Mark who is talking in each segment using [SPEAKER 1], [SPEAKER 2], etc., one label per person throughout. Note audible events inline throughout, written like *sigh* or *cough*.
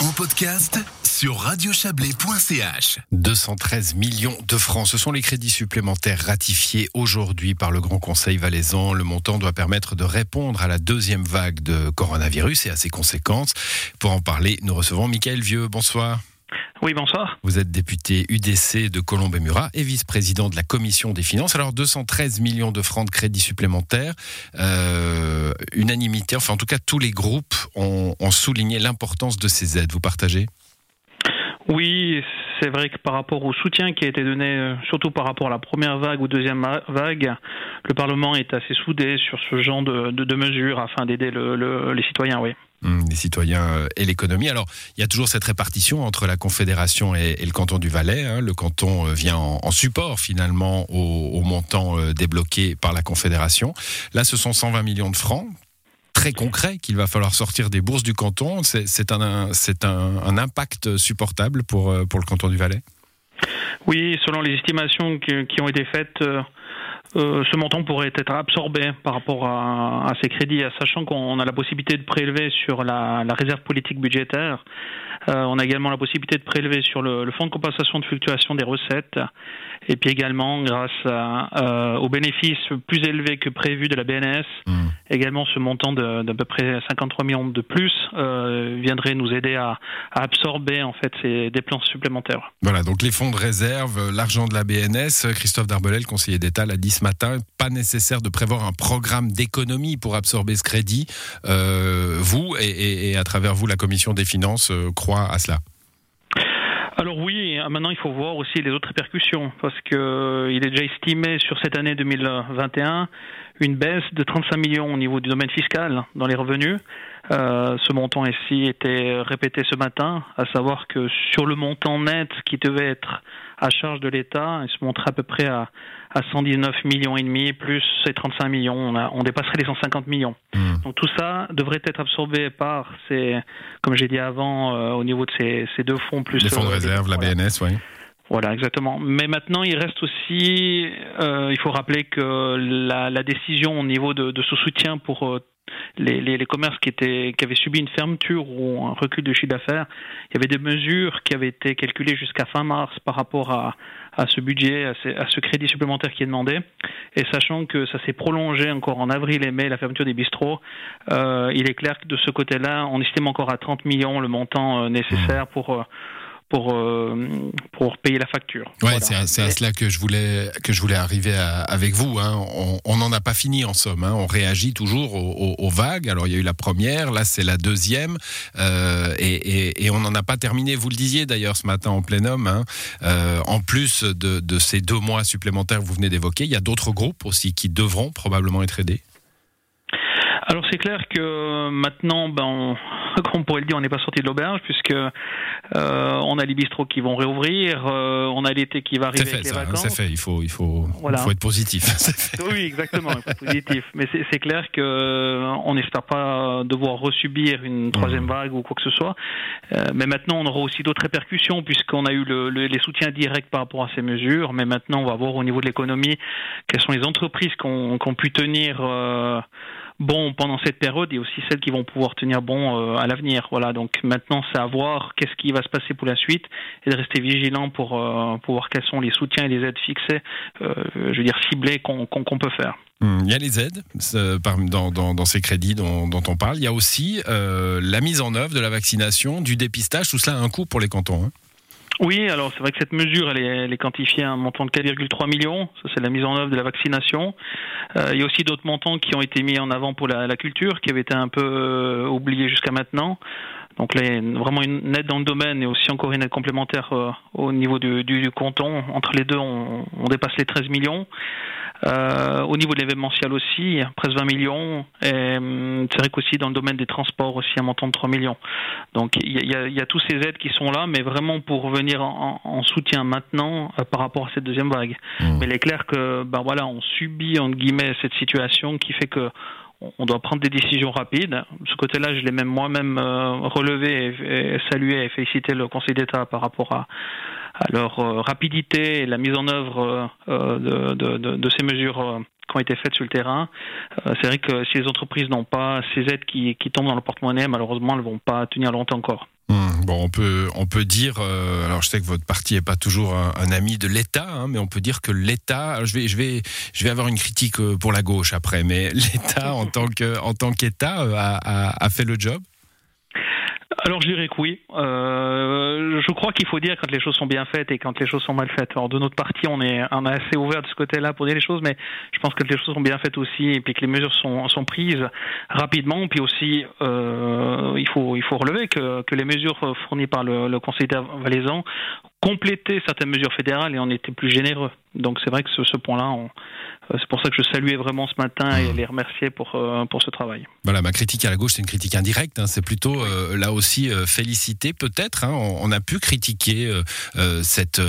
[SPEAKER 1] en podcast sur radiochablais.ch.
[SPEAKER 2] 213 millions de francs, ce sont les crédits supplémentaires ratifiés aujourd'hui par le Grand Conseil valaisan. Le montant doit permettre de répondre à la deuxième vague de coronavirus et à ses conséquences. Pour en parler, nous recevons Michael Vieux. Bonsoir.
[SPEAKER 3] Oui, bonsoir.
[SPEAKER 2] Vous êtes député UDC de Colombe et Murat et vice-président de la Commission des finances. Alors, 213 millions de francs de crédits supplémentaires. Euh, unanimité, enfin en tout cas, tous les groupes ont, ont souligné l'importance de ces aides. Vous partagez?
[SPEAKER 3] Oui, c'est vrai que par rapport au soutien qui a été donné, euh, surtout par rapport à la première vague ou deuxième vague, le Parlement est assez soudé sur ce genre de, de, de mesures afin d'aider le, le, les citoyens, oui.
[SPEAKER 2] Hum, les citoyens euh, et l'économie. Alors, il y a toujours cette répartition entre la Confédération et, le canton du Valais. Hein. Le canton euh, vient en, support finalement au, au montant débloqué par la Confédération. Là, ce sont 120 millions de francs très concret qu'il va falloir sortir des bourses du canton. C'est un, impact supportable pour, le canton du Valais?
[SPEAKER 3] Oui, selon les estimations qui, ont été faites, euh, ce montant pourrait être absorbé par rapport à, ces crédits, sachant qu'on a la possibilité de prélever sur la réserve politique budgétaire. Euh, on a également la possibilité de prélever sur le, le, fonds de compensation de fluctuation des recettes et puis également grâce à, euh, aux bénéfices plus élevés que prévu de la BNS, mmh. également ce montant d'à peu près 53 millions de plus euh, viendrait nous aider à, à, absorber en fait ces dépenses supplémentaires.
[SPEAKER 2] Voilà, donc les fonds de réserve, l'argent de la BNS, Christophe Darbelel, conseiller d'État, l'a dit ce matin, pas nécessaire de prévoir un programme d'économie pour absorber ce crédit. Euh, vous et, et, et, à travers vous, la commission des finances croit
[SPEAKER 3] Alors oui, maintenant il faut voir aussi les autres répercussions parce que il est déjà estimé sur cette année 2021 une baisse de 35 millions au niveau du domaine fiscal dans les revenus. Euh, ce montant ici était répété ce matin, à savoir que sur le montant net qui devait être à charge de l'État, il se montre à peu près à, à 119 millions et demi plus ces 35 millions, on, a, on dépasserait les 150 millions. Mmh. Donc tout ça devrait être absorbé par ces, comme j'ai dit avant, euh, au niveau de ces, ces, deux fonds plus
[SPEAKER 2] les fonds de réserve, la
[SPEAKER 3] voilà.
[SPEAKER 2] BNS, oui.
[SPEAKER 3] Voilà, exactement. Mais maintenant, il reste aussi, euh, il faut rappeler que la, la, décision au niveau de, de ce soutien pour euh, les, les, les, commerces qui, étaient, qui avaient subi une fermeture ou un recul de chiffre d'affaires, il y avait des mesures qui avaient été calculées jusqu'à fin mars par rapport à, à ce budget, à ce, crédit supplémentaire qui est demandé. Et sachant que ça s'est prolongé encore en avril et mai, la fermeture des bistrots, euh, il est clair que de ce côté-là, on estime encore à 30 millions le montant euh, nécessaire pour pour euh, pour payer la facture.
[SPEAKER 2] Ouais, voilà. c'est à, cela que je voulais que je voulais arriver à, avec vous. Hein. On n'en a pas fini en somme. Hein. On réagit toujours aux, aux, aux, vagues. Alors il y a eu la première, là c'est la deuxième, euh, et, et, et, on n'en a pas terminé. Vous le disiez d'ailleurs ce matin en plein homme. Hein. Euh, en plus de, de, ces deux mois supplémentaires que vous venez d'évoquer, il y a d'autres groupes aussi qui devront probablement être aidés?
[SPEAKER 3] Alors c'est clair que maintenant, ben, on, *laughs* comme on pourrait le dire, on n'est pas sorti de l'auberge puisque euh, on a les bistrots qui vont réouvrir, euh, on a l'été qui va arriver
[SPEAKER 2] fait,
[SPEAKER 3] avec les
[SPEAKER 2] ça,
[SPEAKER 3] vacances.
[SPEAKER 2] C'est fait, il faut, il faut, voilà. il faut être positif. *laughs*
[SPEAKER 3] oui, exactement, il faut être positif. Mais c'est clair que euh, on n'espère pas devoir resubir une troisième mmh. vague ou quoi que ce soit. Euh, mais maintenant, on aura aussi d'autres répercussions puisqu'on a eu le, le, les soutiens directs par rapport à ces mesures. Mais maintenant, on va voir au niveau de l'économie quelles sont les entreprises qui ont pu tenir bon pendant cette période et aussi celles qui vont pouvoir tenir bon euh, à l'avenir. Voilà, donc maintenant c'est à voir qu'est-ce qui va se passer pour la suite et de rester vigilant pour, euh, pour voir quels sont les soutiens et les aides fixées, euh, je veux dire ciblées qu'on qu peut faire.
[SPEAKER 2] Hum, il y a les aides dans, dans, dans ces crédits dont, on parle. Il y a aussi la mise en œuvre de la vaccination, du dépistage. Tout cela a un coût pour les cantons. Hein.
[SPEAKER 3] Oui, alors c'est vrai que cette mesure, elle est, elle est quantifiée à un montant de 4,3 millions. Ça, c'est la mise en œuvre de la vaccination. Euh, il y a aussi d'autres montants qui ont été mis en avant pour la, la culture, qui avaient été un peu euh, oubliés jusqu'à maintenant. Donc là, vraiment une aide dans le domaine et aussi encore une aide complémentaire euh, au niveau du, du, du, canton. Entre les deux, on, on dépasse les 13 millions. Euh, au niveau de l'événementiel aussi, presque 20 millions. Et hum, c'est vrai qu'aussi dans le domaine des transports aussi un montant de 3 millions. Donc il y a, y a tous ces aides qui sont là, mais vraiment pour venir en, en soutien maintenant euh, par rapport à cette deuxième vague. Mmh. Mais il est clair que ben voilà, on subit entre guillemets cette situation qui fait que on doit prendre des décisions rapides. Ce côté-là, je l'ai même moi-même euh, relevé et, salué et félicité le Conseil d'État par rapport à, leur euh, rapidité et la mise en œuvre euh, de, ces mesures qui ont été faites sur le terrain. c'est vrai que si les entreprises n'ont pas ces aides qui, tombent dans le porte-monnaie, malheureusement, elles ne vont pas tenir longtemps encore.
[SPEAKER 2] Hmm, bon, on peut, on peut dire, euh, alors je sais que votre parti n'est pas toujours un, ami de l'État, hein, mais on peut dire que l'État, je vais, je vais, je vais avoir une critique euh, pour la gauche après, mais *laughs* l'État en tant qu'État euh, a, a fait le job?
[SPEAKER 3] Alors je dirais que oui. Euh, je crois qu'il faut dire quand les choses sont bien faites et quand les choses sont mal faites. Alors de notre parti, on est, on est assez ouvert de ce côté-là pour dire les choses, mais je pense que les choses sont bien faites aussi et puis que les mesures sont, sont prises rapidement. Puis aussi, euh, il faut, il faut relever que, que les mesures fournies par le, le Conseil valaisan complétaient certaines mesures fédérales et on était plus généreux. Donc c'est vrai que ce, ce point-là, euh, c'est pour ça que je saluais vraiment ce matin et mmh. les remercier pour, euh, pour ce travail.
[SPEAKER 2] Voilà, ma critique à la gauche, c'est une critique indirecte. Hein. c'est plutôt euh, là aussi féliciter peut-être. Hein. on, a pu critiquer cette,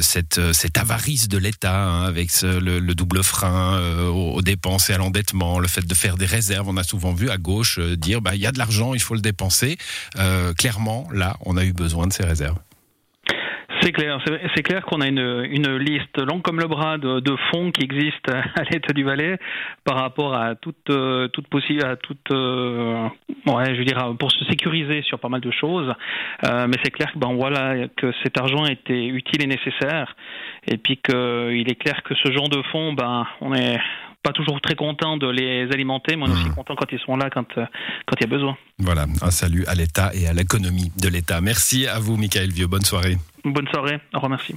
[SPEAKER 2] cette, cette avarice de l'État hein, avec le, double frein aux, dépenses et à l'endettement, le fait de faire des réserves. On a souvent vu à gauche dire bah, il y a de l'argent, il faut le dépenser. clairement, là, on a eu besoin de ces réserves.
[SPEAKER 3] C'est clair, c'est clair qu'on a une, une, liste longue comme le bras de, de fonds qui existent *laughs* à l'État du Valais par rapport à toute, euh, toute possible, à toute, euh, ouais, je veux dire, pour se sécuriser sur pas mal de choses. Euh, mais c'est clair que ben voilà que cet argent était utile et nécessaire, et puis qu'il est clair que ce genre de fonds, ben on est pas toujours très content de les alimenter, mais on est aussi mmh. content quand ils sont là, quand, quand il y a besoin.
[SPEAKER 2] Voilà, un salut à l'État et à l'économie de l'État. Merci à vous, Michael Vieux. Bonne soirée.
[SPEAKER 3] Bonne soirée. Au revoir, merci.